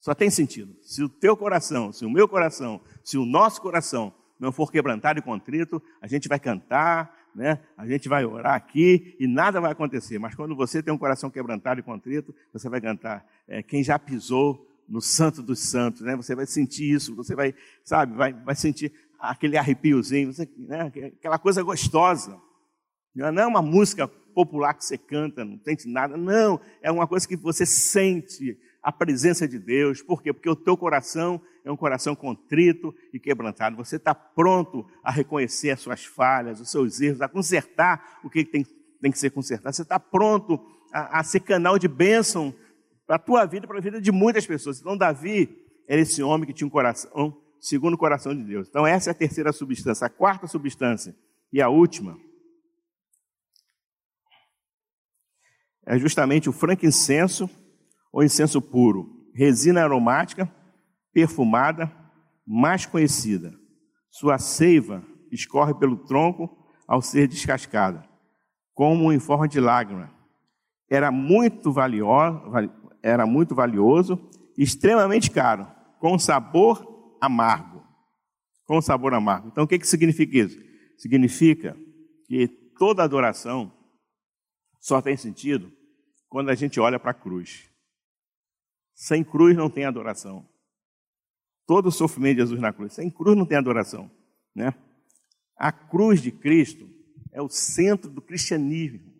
Só tem sentido. Se o teu coração, se o meu coração, se o nosso coração não for quebrantado e contrito, a gente vai cantar, né? A gente vai orar aqui e nada vai acontecer. Mas quando você tem um coração quebrantado e contrito, você vai cantar. É, quem já pisou no Santo dos Santos, né? Você vai sentir isso. Você vai, sabe, vai, vai sentir aquele arrepiozinho, você, né? aquela coisa gostosa. Não é uma música popular que você canta, não tem nada. Não, é uma coisa que você sente a presença de Deus. Por quê? Porque o teu coração é um coração contrito e quebrantado. Você está pronto a reconhecer as suas falhas, os seus erros, a consertar o que tem, tem que ser consertado. Você está pronto a, a ser canal de bênção para a tua vida e para a vida de muitas pessoas. Então, Davi era esse homem que tinha um coração segundo o coração de Deus. Então, essa é a terceira substância. A quarta substância e a última é justamente o frankincenso ou incenso puro, resina aromática, perfumada, mais conhecida. Sua seiva escorre pelo tronco ao ser descascada, como em forma de lágrima. Era muito valioso, era muito valioso, extremamente caro, com sabor amargo. Com sabor amargo. Então, o que, que significa isso? Significa que toda adoração só tem sentido quando a gente olha para a cruz. Sem cruz não tem adoração. Todo o sofrimento de Jesus na cruz. Sem cruz não tem adoração. Né? A cruz de Cristo é o centro do cristianismo.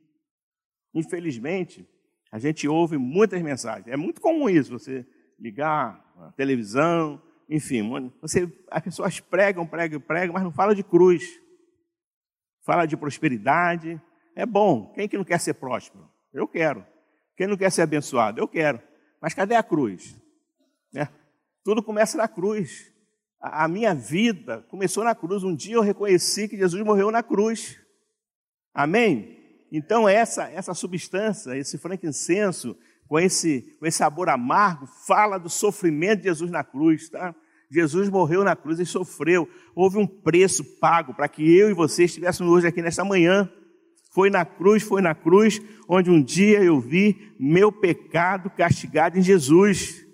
Infelizmente, a gente ouve muitas mensagens. É muito comum isso, você ligar a televisão, enfim, você, as pessoas pregam, pregam, pregam, mas não fala de cruz. Fala de prosperidade. É bom. Quem que não quer ser próspero? Eu quero. Quem não quer ser abençoado? Eu quero. Mas cadê a cruz? É. Tudo começa na cruz. A, a minha vida começou na cruz. Um dia eu reconheci que Jesus morreu na cruz. Amém? Então essa essa substância, esse frankincenso, com esse, com esse sabor amargo, fala do sofrimento de Jesus na cruz, tá? Jesus morreu na cruz e sofreu. Houve um preço pago para que eu e você estivéssemos hoje aqui nesta manhã. Foi na cruz, foi na cruz, onde um dia eu vi meu pecado castigado em Jesus.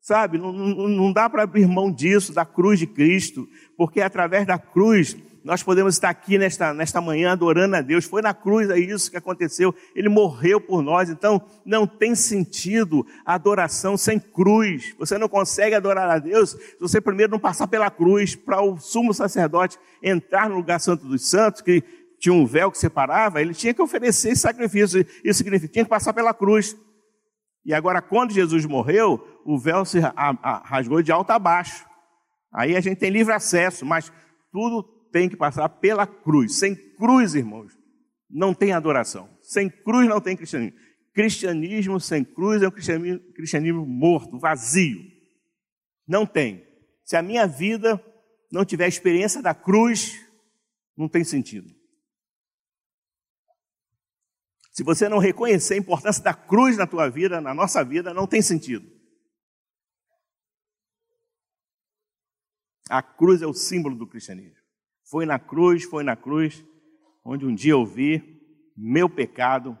Sabe, não, não, não dá para abrir mão disso, da cruz de Cristo, porque é através da cruz nós podemos estar aqui nesta, nesta manhã adorando a Deus. Foi na cruz é isso que aconteceu. Ele morreu por nós. Então, não tem sentido adoração sem cruz. Você não consegue adorar a Deus se você primeiro não passar pela cruz para o sumo sacerdote entrar no lugar santo dos santos, que tinha um véu que separava, ele tinha que oferecer sacrifício. Isso significa tinha que passar pela cruz. E agora, quando Jesus morreu, o véu se rasgou de alto a baixo. Aí a gente tem livre acesso, mas tudo tem que passar pela cruz. Sem cruz, irmãos, não tem adoração. Sem cruz não tem cristianismo. Cristianismo sem cruz é um cristianismo, cristianismo morto, vazio. Não tem. Se a minha vida não tiver experiência da cruz, não tem sentido. Se você não reconhecer a importância da cruz na tua vida, na nossa vida, não tem sentido. A cruz é o símbolo do cristianismo. Foi na cruz, foi na cruz, onde um dia eu vi meu pecado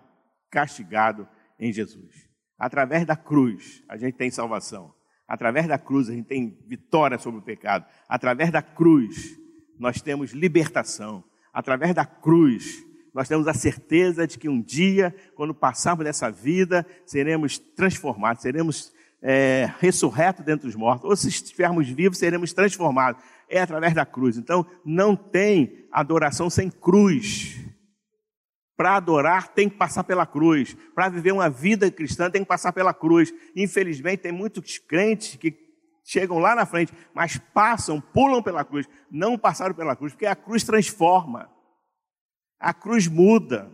castigado em Jesus. Através da cruz, a gente tem salvação. Através da cruz, a gente tem vitória sobre o pecado. Através da cruz, nós temos libertação. Através da cruz, nós temos a certeza de que um dia, quando passarmos dessa vida, seremos transformados, seremos é, ressurretos dentre os mortos. Ou se estivermos vivos, seremos transformados é através da cruz. Então, não tem adoração sem cruz. Para adorar, tem que passar pela cruz. Para viver uma vida cristã, tem que passar pela cruz. Infelizmente, tem muitos crentes que chegam lá na frente, mas passam, pulam pela cruz. Não passaram pela cruz, porque a cruz transforma. A cruz muda.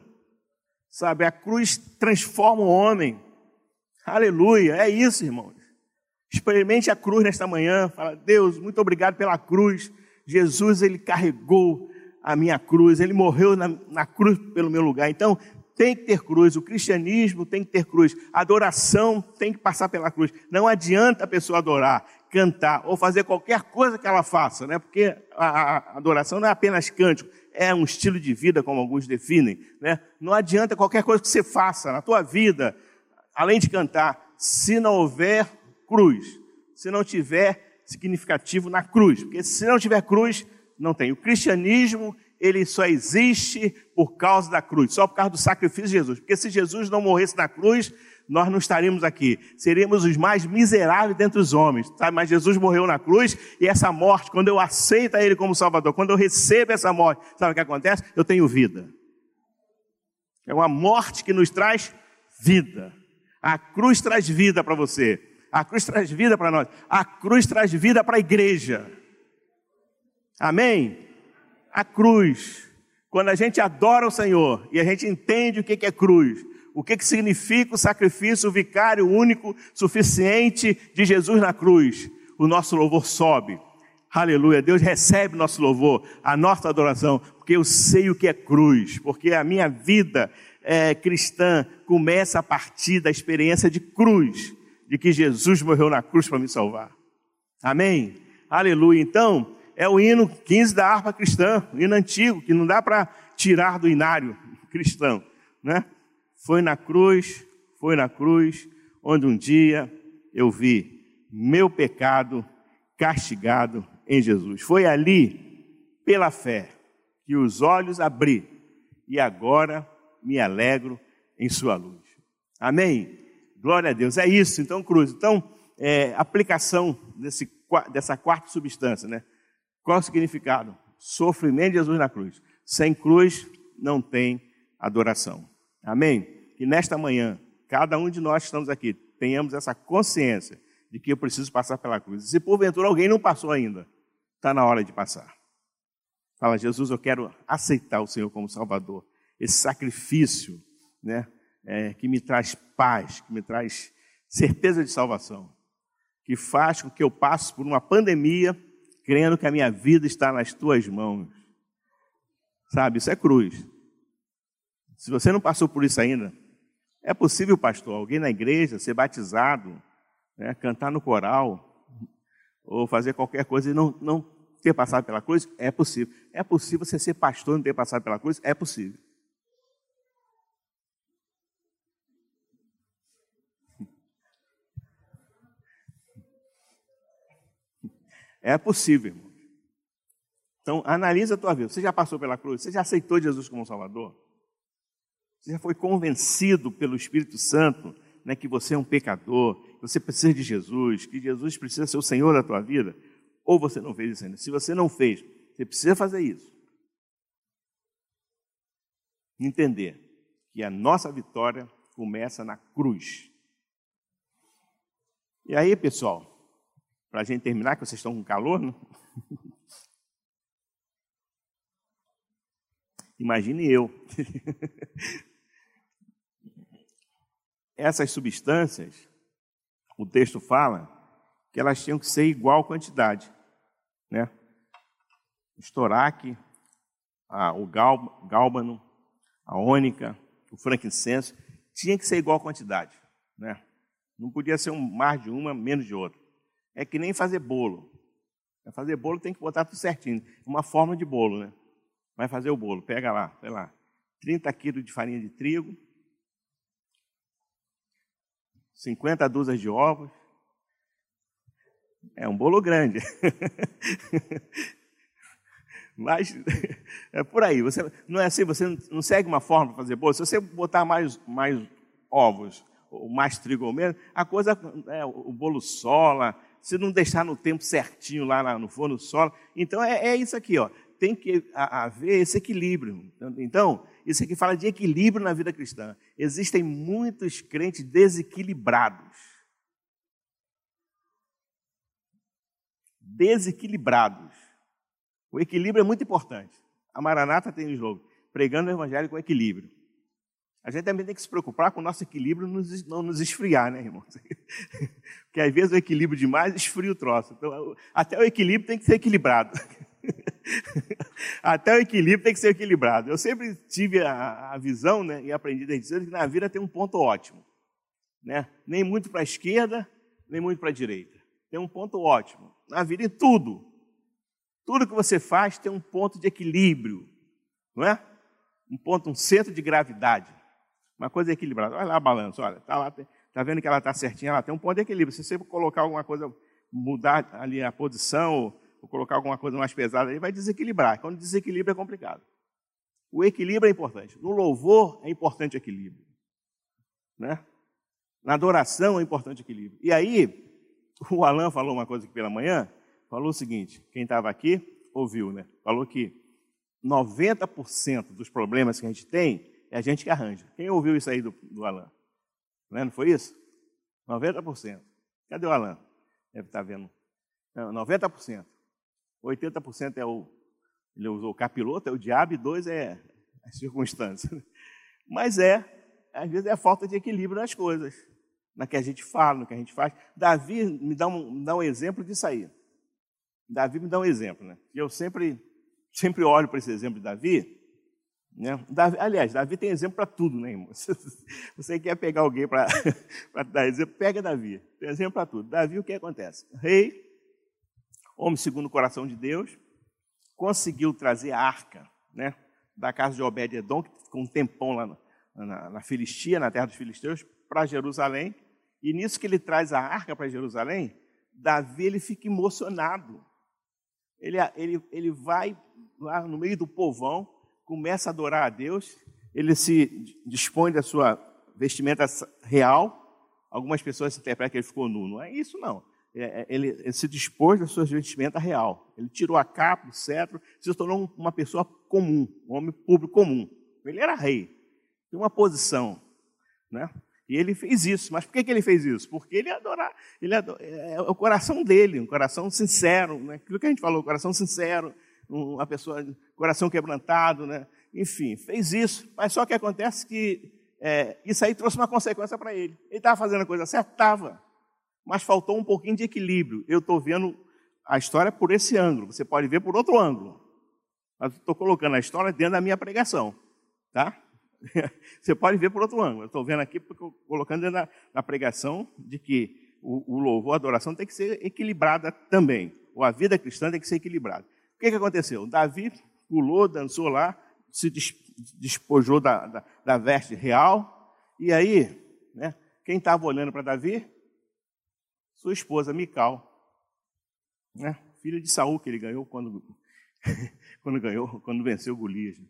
Sabe, a cruz transforma o homem. Aleluia, é isso, irmãos. Experimente a cruz nesta manhã. Fala, Deus, muito obrigado pela cruz. Jesus, ele carregou a minha cruz. Ele morreu na, na cruz pelo meu lugar. Então, tem que ter cruz. O cristianismo tem que ter cruz. A adoração tem que passar pela cruz. Não adianta a pessoa adorar, cantar ou fazer qualquer coisa que ela faça, né? Porque a, a adoração não é apenas cântico, é um estilo de vida, como alguns definem, né? Não adianta qualquer coisa que você faça na tua vida, além de cantar, se não houver cruz. Se não tiver significativo na cruz. Porque se não tiver cruz, não tem. O cristianismo, ele só existe por causa da cruz, só por causa do sacrifício de Jesus. Porque se Jesus não morresse na cruz, nós não estaríamos aqui. Seríamos os mais miseráveis dentre os homens. Sabe? Mas Jesus morreu na cruz e essa morte, quando eu aceito Ele como Salvador, quando eu recebo essa morte, sabe o que acontece? Eu tenho vida. É uma morte que nos traz vida. A cruz traz vida para você. A cruz traz vida para nós. A cruz traz vida para a igreja. Amém? A cruz. Quando a gente adora o Senhor e a gente entende o que é cruz, o que significa o sacrifício vicário único, suficiente de Jesus na cruz, o nosso louvor sobe. Aleluia. Deus recebe nosso louvor, a nossa adoração, porque eu sei o que é cruz, porque a minha vida é, cristã começa a partir da experiência de cruz de que Jesus morreu na cruz para me salvar. Amém? Aleluia. Então, é o hino 15 da harpa cristã, o hino antigo, que não dá para tirar do inário cristão, né? Foi na cruz, foi na cruz, onde um dia eu vi meu pecado castigado em Jesus. Foi ali, pela fé, que os olhos abri e agora me alegro em sua luz. Amém? Glória a Deus. É isso, então, cruz. Então, é, aplicação desse, dessa quarta substância, né? Qual o significado? Sofrimento de Jesus na cruz. Sem cruz não tem adoração. Amém? Que nesta manhã, cada um de nós que estamos aqui, tenhamos essa consciência de que eu preciso passar pela cruz. E se porventura alguém não passou ainda, está na hora de passar. Fala, Jesus, eu quero aceitar o Senhor como Salvador. Esse sacrifício, né, é, que me traz paz, que me traz certeza de salvação, que faz com que eu passe por uma pandemia crendo que a minha vida está nas tuas mãos. Sabe, isso é cruz. Se você não passou por isso ainda, é possível, pastor, alguém na igreja ser batizado, né, cantar no coral, ou fazer qualquer coisa e não, não ter passado pela cruz? É possível. É possível você ser pastor e não ter passado pela cruz? É possível. É possível, irmão. Então, analisa a tua vida. Você já passou pela cruz? Você já aceitou Jesus como Salvador? Você já foi convencido pelo Espírito Santo né, que você é um pecador, que você precisa de Jesus, que Jesus precisa ser o Senhor da tua vida? Ou você não fez isso ainda? Se você não fez, você precisa fazer isso. Entender que a nossa vitória começa na cruz. E aí, pessoal, para a gente terminar, que vocês estão com calor, não? Imagine eu. Essas substâncias, o texto fala que elas tinham que ser igual quantidade, né? O estoraque, o gal, gálbano, a ônica, o frankincenso, tinha que ser igual quantidade, né? Não podia ser um mais de uma, menos de outra. É que nem fazer bolo. Para fazer bolo tem que botar tudo certinho. Uma forma de bolo, né? Vai fazer o bolo, pega lá, sei lá, 30 quilos de farinha de trigo, 50 dúzias de ovos. É um bolo grande. Mas é por aí. Você, não é assim, você não segue uma forma para fazer bolo. Se você botar mais, mais ovos, ou mais trigo ou menos, a coisa, é, o bolo sola, se não deixar no tempo certinho lá no forno sola. Então é, é isso aqui, ó. Tem que haver esse equilíbrio. Então, isso aqui fala de equilíbrio na vida cristã. Existem muitos crentes desequilibrados. Desequilibrados. O equilíbrio é muito importante. A Maranata tem um slogan: pregando o evangelho com equilíbrio. A gente também tem que se preocupar com o nosso equilíbrio não nos esfriar, né, irmãos? Porque às vezes o equilíbrio demais esfria o troço. Então, até o equilíbrio tem que ser equilibrado. até o equilíbrio tem que ser equilibrado. Eu sempre tive a, a visão né, e aprendi desde cedo que na vida tem um ponto ótimo. Né? Nem muito para a esquerda, nem muito para a direita. Tem um ponto ótimo. Na vida, em tudo. Tudo que você faz tem um ponto de equilíbrio. Não é? Um ponto, um centro de gravidade. Uma coisa equilibrada. Olha lá a balança, olha, está lá, está vendo que ela está certinha, ela tem um ponto de equilíbrio. Se você colocar alguma coisa, mudar ali a posição, ou colocar alguma coisa mais pesada, ele vai desequilibrar. Quando desequilibra é complicado. O equilíbrio é importante. No louvor é importante equilíbrio. Né? Na adoração é importante equilíbrio. E aí, o Alan falou uma coisa aqui pela manhã, falou o seguinte, quem estava aqui ouviu, né? Falou que 90% dos problemas que a gente tem é a gente que arranja. Quem ouviu isso aí do, do Alan? Não, foi isso? 90%. Cadê o Alan? Deve estar vendo. Não, 90%. 80% é o. Ele usou o capiloto, é o diabo, e dois é as circunstâncias. Mas é, às vezes é a falta de equilíbrio nas coisas, na que a gente fala, no que a gente faz. Davi me dá um, me dá um exemplo disso aí. Davi me dá um exemplo, né? Eu sempre, sempre olho para esse exemplo de Davi né? Davi, aliás, Davi tem exemplo para tudo, né, irmão? Você quer pegar alguém para dar exemplo, pega Davi. Tem exemplo para tudo. Davi, o que acontece? Rei, homem segundo o coração de Deus, conseguiu trazer a arca né, da casa de Obed-Edom, que ficou um tempão lá na, na, na Filistia, na terra dos filisteus, para Jerusalém. E nisso que ele traz a arca para Jerusalém, Davi ele fica emocionado. Ele, ele, ele vai lá no meio do povão, começa a adorar a Deus, ele se dispõe da sua vestimenta real. Algumas pessoas interpretam que ele ficou nu. Não é isso, não. É, é, ele, ele se dispôs da sua vestimenta real. Ele tirou a capa, o cetro, se tornou uma pessoa comum, um homem público comum. Ele era rei, tem uma posição, né? E ele fez isso. Mas por que, que ele fez isso? Porque ele adorar, ele é, é o coração dele, um coração sincero, né? Aquilo que a gente falou, coração sincero, uma pessoa, coração quebrantado, né? Enfim, fez isso. Mas só que acontece que é, isso aí trouxe uma consequência para ele. Ele estava fazendo a coisa certa, estava. Mas faltou um pouquinho de equilíbrio. Eu estou vendo a história por esse ângulo. Você pode ver por outro ângulo. Mas estou colocando a história dentro da minha pregação, tá? Você pode ver por outro ângulo. Estou vendo aqui, colocando na, na pregação de que o, o, louvor, a adoração tem que ser equilibrada também. Ou a vida cristã tem que ser equilibrada. O que, que aconteceu? Davi pulou, dançou lá, se despojou da, da, da veste real. E aí, né, quem estava olhando para Davi? Sua esposa, Mical. Né, filha de Saul, que ele ganhou quando, quando ganhou, quando venceu Golias.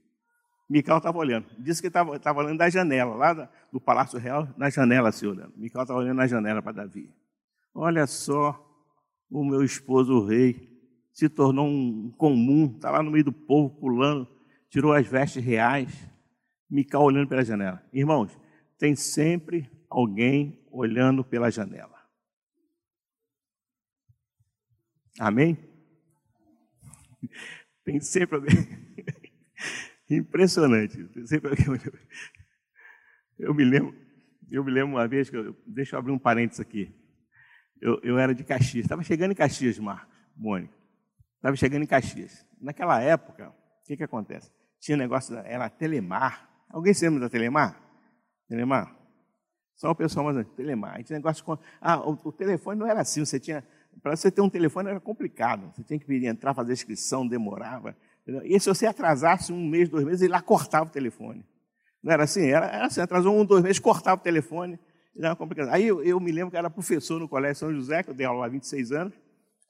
Mical estava olhando. Disse que estava olhando da janela, lá do Palácio Real, na janela assim olhando. Mical estava olhando na janela para Davi. Olha só, o meu esposo, o rei, se tornou um comum, está lá no meio do povo, pulando, tirou as vestes reais. Mical olhando pela janela. Irmãos, tem sempre alguém olhando pela janela. Amém? Tem sempre alguém. Impressionante. Eu me lembro, eu me lembro uma vez que eu, deixa eu abrir um parênteses aqui. Eu, eu era de Caxias, estava chegando em Caxias, Marcos, Mônica. Estava chegando em Caxias. Naquela época, o que, que acontece? Tinha negócio, da, era Telemar. Alguém se lembra da Telemar? Telemar? Só o pessoal mais Telemar. A tinha negócio com. Ah, o, o telefone não era assim, você tinha. Para você ter um telefone era complicado. Você tinha que vir entrar, fazer inscrição, demorava. E se você atrasasse um mês, dois meses, ele lá cortava o telefone. Não era assim? Era, era assim, atrasou um, dois meses, cortava o telefone. Era complicado. Aí eu, eu, me lembro que era professor no Colégio São José, que eu dei aula há 26 anos.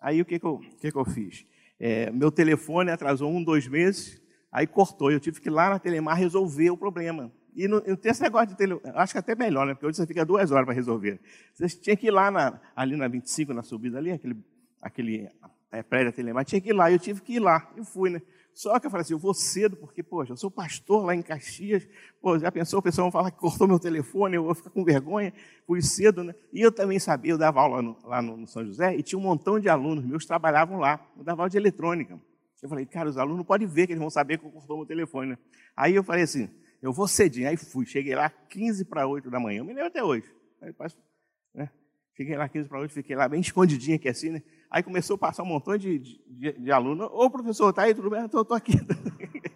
Aí o que, que, eu, que, que eu fiz? É, meu telefone atrasou um, dois meses, aí cortou. Eu tive que ir lá na Telemar resolver o problema. E não, não tem esse negócio de telefone, acho que até melhor, né? Porque hoje você fica duas horas para resolver. Você tinha que ir lá na, ali na 25, na subida ali, aquele, aquele é, prédio Telemar, tinha que ir lá. Eu tive que ir lá. Eu fui, né? Só que eu falei assim, eu vou cedo, porque, poxa, eu sou pastor lá em Caxias, pô, já pensou, o pessoal vai falar que cortou meu telefone, eu vou ficar com vergonha, fui cedo, né? E eu também sabia, eu dava aula no, lá no, no, São José, e tinha um montão de alunos meus que trabalhavam lá, eu dava aula de eletrônica. Eu falei, cara, os alunos não podem ver que eles vão saber que eu cortou meu telefone, né? Aí eu falei assim, eu vou cedinho, aí fui, cheguei lá 15 para 8 da manhã, eu me lembro até hoje. Aí, né? Cheguei lá 15 para 8, fiquei lá bem escondidinho aqui assim, né? Aí começou a passar um montão de, de, de alunos. Ô, professor, está aí? Tudo bem? Estou aqui.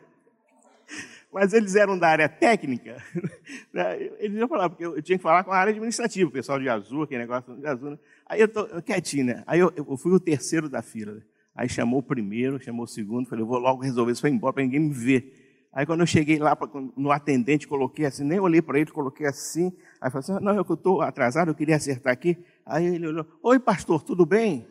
Mas eles eram da área técnica. Né? Eles iam falar, porque eu tinha que falar com a área administrativa, o pessoal de azul, aquele negócio de azul. Né? Aí eu estou quietinho, né? Aí eu, eu, fui o terceiro da fila. Aí chamou o primeiro, chamou o segundo, falei, eu vou logo resolver isso, foi embora para ninguém me ver. Aí quando eu cheguei lá no atendente, coloquei assim, nem olhei para ele, coloquei assim. Aí falei assim, não, eu estou atrasado, eu queria acertar aqui. Aí ele olhou, oi pastor, tudo bem?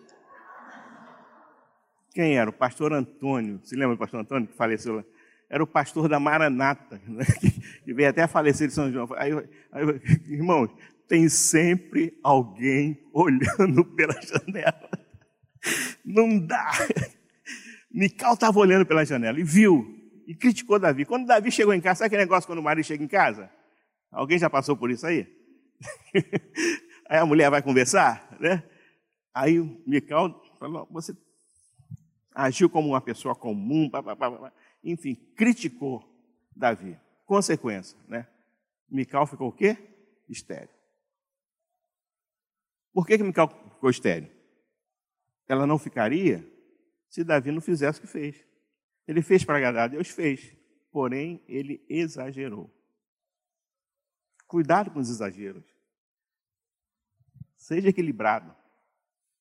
Quem era? O pastor Antônio. Se lembra do pastor Antônio que faleceu lá? Era o pastor da Maranata, né? que veio até a falecer de São João. Aí, aí, tem sempre alguém olhando pela janela. Não dá. Mical estava olhando pela janela e viu, e criticou Davi. Quando Davi chegou em casa, sabe aquele negócio quando o marido chega em casa? Alguém já passou por isso aí? Aí a mulher vai conversar, né? Aí o Mical falou, você agiu como uma pessoa comum, enfim, criticou Davi. Consequência, né? Mical ficou o quê? Estéreo. Por que, que Mical ficou estéreo? Ela não ficaria se Davi não fizesse o que fez. Ele fez para agradar, Deus fez. Porém, ele exagerou. Cuidado com os exageros. Seja equilibrado.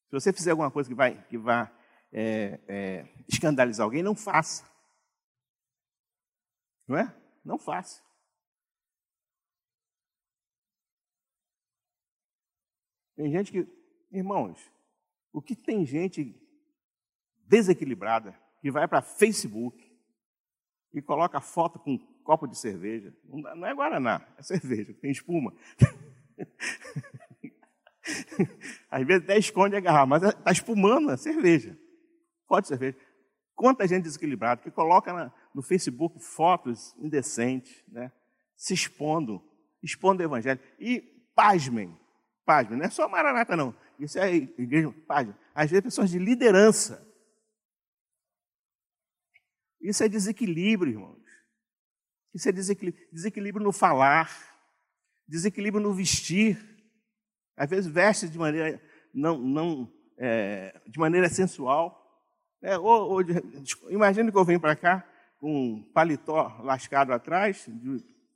Se você fizer alguma coisa que vai, que vai é, é, escandalizar alguém, não faça. Não é? Não faça. Tem gente que, irmãos, O que tem gente desequilibrada que vai para Facebook e coloca foto com um copo de cerveja. Não é Guaraná, é cerveja, tem espuma. Às vezes até esconde a garrafa, mas está espumando a cerveja. Foto de cerveja. Quanta gente desequilibrada que coloca na, no Facebook fotos indecentes, né? se expondo, expondo o evangelho. E pasmem, pasmem, não é só Maranata, não. Isso é igreja, pasmem. Às vezes pessoas de liderança isso é desequilíbrio, irmãos. Isso é desequilíbrio, desequilíbrio no falar, desequilíbrio no vestir. Às vezes veste de maneira não, não é, de maneira sensual. É, ou, ou, imagina que eu venho para cá com um paletó lascado atrás,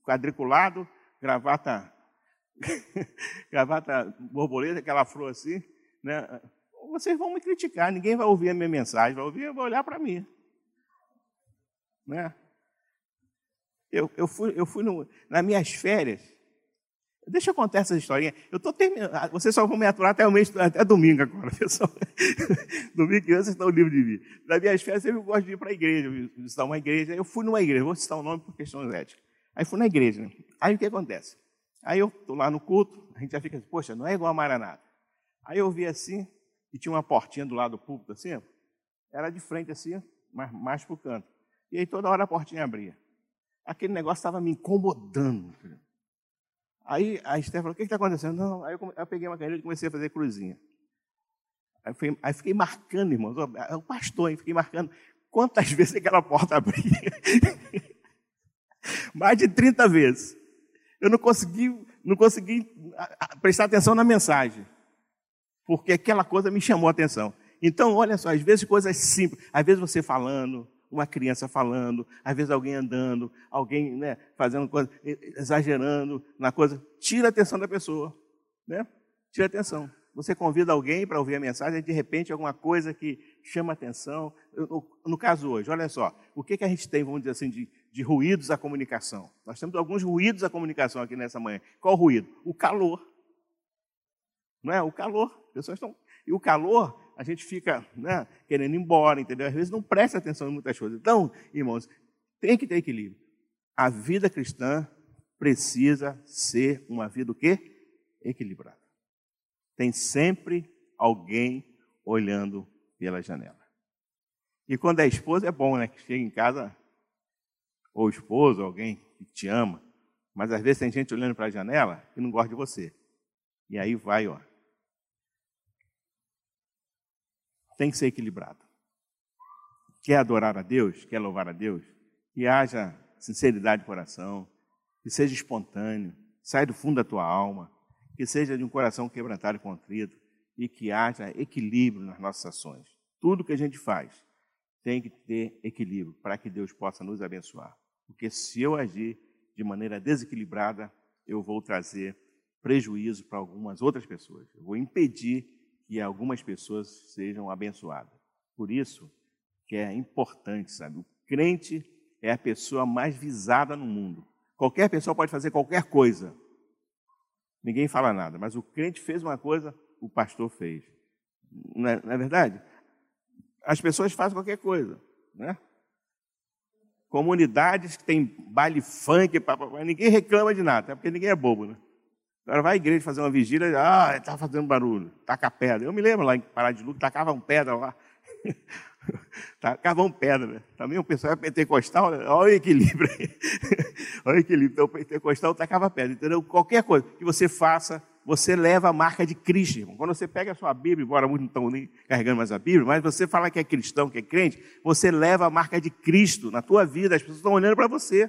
quadriculado, gravata, gravata borboleta, aquela flor assim. Né? Vocês vão me criticar, ninguém vai ouvir a minha mensagem, vai ouvir, vai olhar para mim. Né? Eu, eu fui, eu fui no, nas minhas férias. Deixa eu contar essa historinha. Eu estou terminando. Ah, vocês só vão me aturar até o mês, até domingo agora, pessoal. domingo que vocês estão livres de vir. Nas minhas férias, eu gosto de ir para a igreja, visitar uma igreja. Eu fui numa igreja, vou citar o nome por questões éticas. Aí fui na igreja. Né? Aí o que acontece? Aí eu estou lá no culto, a gente já fica assim, poxa, não é igual a Maranata. Aí eu vi assim, e tinha uma portinha do lado do púlpito assim, era de frente assim, mas mais para o canto. E aí toda hora a portinha abria. Aquele negócio estava me incomodando. Aí a Esther falou, o que está acontecendo? Não, aí eu, eu, peguei uma caneta e comecei a fazer cruzinha. Aí, fui, aí fiquei marcando, irmãos, é o pastor, hein, fiquei marcando quantas vezes aquela porta abria. Mais de 30 vezes. Eu não consegui, não consegui prestar atenção na mensagem, porque aquela coisa me chamou a atenção. Então, olha só, às vezes coisas simples, às vezes você falando, uma criança falando, às vezes alguém andando, alguém né, fazendo coisa, exagerando na coisa, tira a atenção da pessoa, né? Tira a atenção. Você convida alguém para ouvir a mensagem, de repente alguma coisa que chama atenção. No, caso hoje, olha só, o que, que a gente tem, vamos dizer assim, de, de ruídos à comunicação? Nós temos alguns ruídos à comunicação aqui nessa manhã. Qual ruído? O calor. Não é? O calor. As pessoas estão. E o calor a gente fica né, querendo ir embora, entendeu? Às vezes não presta atenção em muitas coisas. Então, irmãos, tem que ter equilíbrio. A vida cristã precisa ser uma vida o quê? Equilibrada. Tem sempre alguém olhando pela janela. E quando é esposa é bom, né? Que chega em casa, ou esposo, alguém que te ama. Mas às vezes tem gente olhando para a janela que não gosta de você. E aí vai, ó, tem que ser equilibrado. Quer adorar a Deus, quer louvar a Deus, que haja sinceridade de coração, que seja espontâneo, saia do fundo da tua alma, que seja de um coração quebrantado e contrito e que haja equilíbrio nas nossas ações. Tudo que a gente faz tem que ter equilíbrio para que Deus possa nos abençoar. Porque se eu agir de maneira desequilibrada, eu vou trazer prejuízo para algumas outras pessoas. Eu vou impedir que algumas pessoas sejam abençoadas. Por isso que é importante, sabe? O crente é a pessoa mais visada no mundo. Qualquer pessoa pode fazer qualquer coisa. Ninguém fala nada, mas o crente fez uma coisa, o pastor fez. Não é, não é verdade? As pessoas fazem qualquer coisa, né? Comunidades que tem baile funk, ninguém reclama de nada, porque ninguém é bobo, né? Agora vai à igreja fazer uma vigília, ah, está fazendo barulho, taca pedra. Eu me lembro lá em Pará de Lucas, tacavam pedra lá. tacavam pedra. Também o pessoal é pentecostal, olha o equilíbrio aí. olha o equilíbrio. Então o pentecostal tacava pedra. Entendeu? Qualquer coisa que você faça, você leva a marca de Cristo, irmão. Quando você pega a sua Bíblia, embora muitos não estão nem carregando mais a Bíblia, mas você fala que é cristão, que é crente, você leva a marca de Cristo na tua vida. As pessoas estão olhando para você.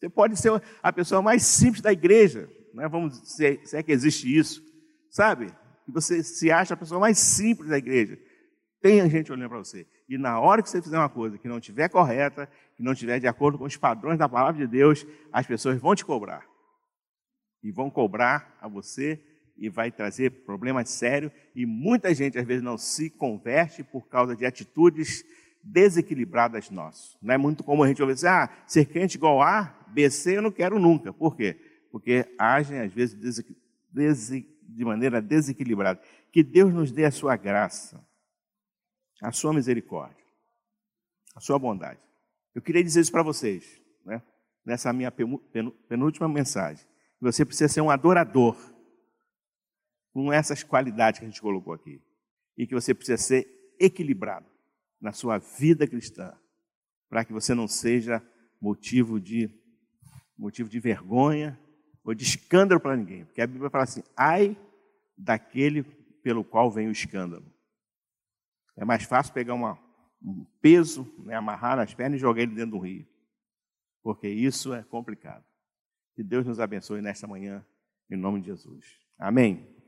Você pode ser a pessoa mais simples da igreja, né? vamos dizer, se é que existe isso, sabe? Que você se acha a pessoa mais simples da igreja. Tem gente olhando para você. E na hora que você fizer uma coisa que não estiver correta, que não estiver de acordo com os padrões da palavra de Deus, as pessoas vão te cobrar. E vão cobrar a você e vai trazer problemas sérios. E muita gente, às vezes, não se converte por causa de atitudes desequilibradas nossas. Não é muito comum a gente ouvir assim, ah, ser crente igual A, B, C, eu não quero nunca. Por quê? Porque agem às vezes de maneira desequilibrada. Que Deus nos dê a sua graça, a sua misericórdia, a sua bondade. Eu queria dizer isso para vocês, né? nessa minha penúltima mensagem. Você precisa ser um adorador com essas qualidades que a gente colocou aqui. E que você precisa ser equilibrado na sua vida cristã, para que você não seja motivo de motivo de vergonha ou de escândalo para ninguém. Porque a Bíblia fala assim: ai daquele pelo qual vem o escândalo. É mais fácil pegar uma, um peso, né, amarrar nas pernas e jogar ele dentro do rio. Porque isso é complicado. Que Deus nos abençoe nesta manhã, em nome de Jesus. Amém.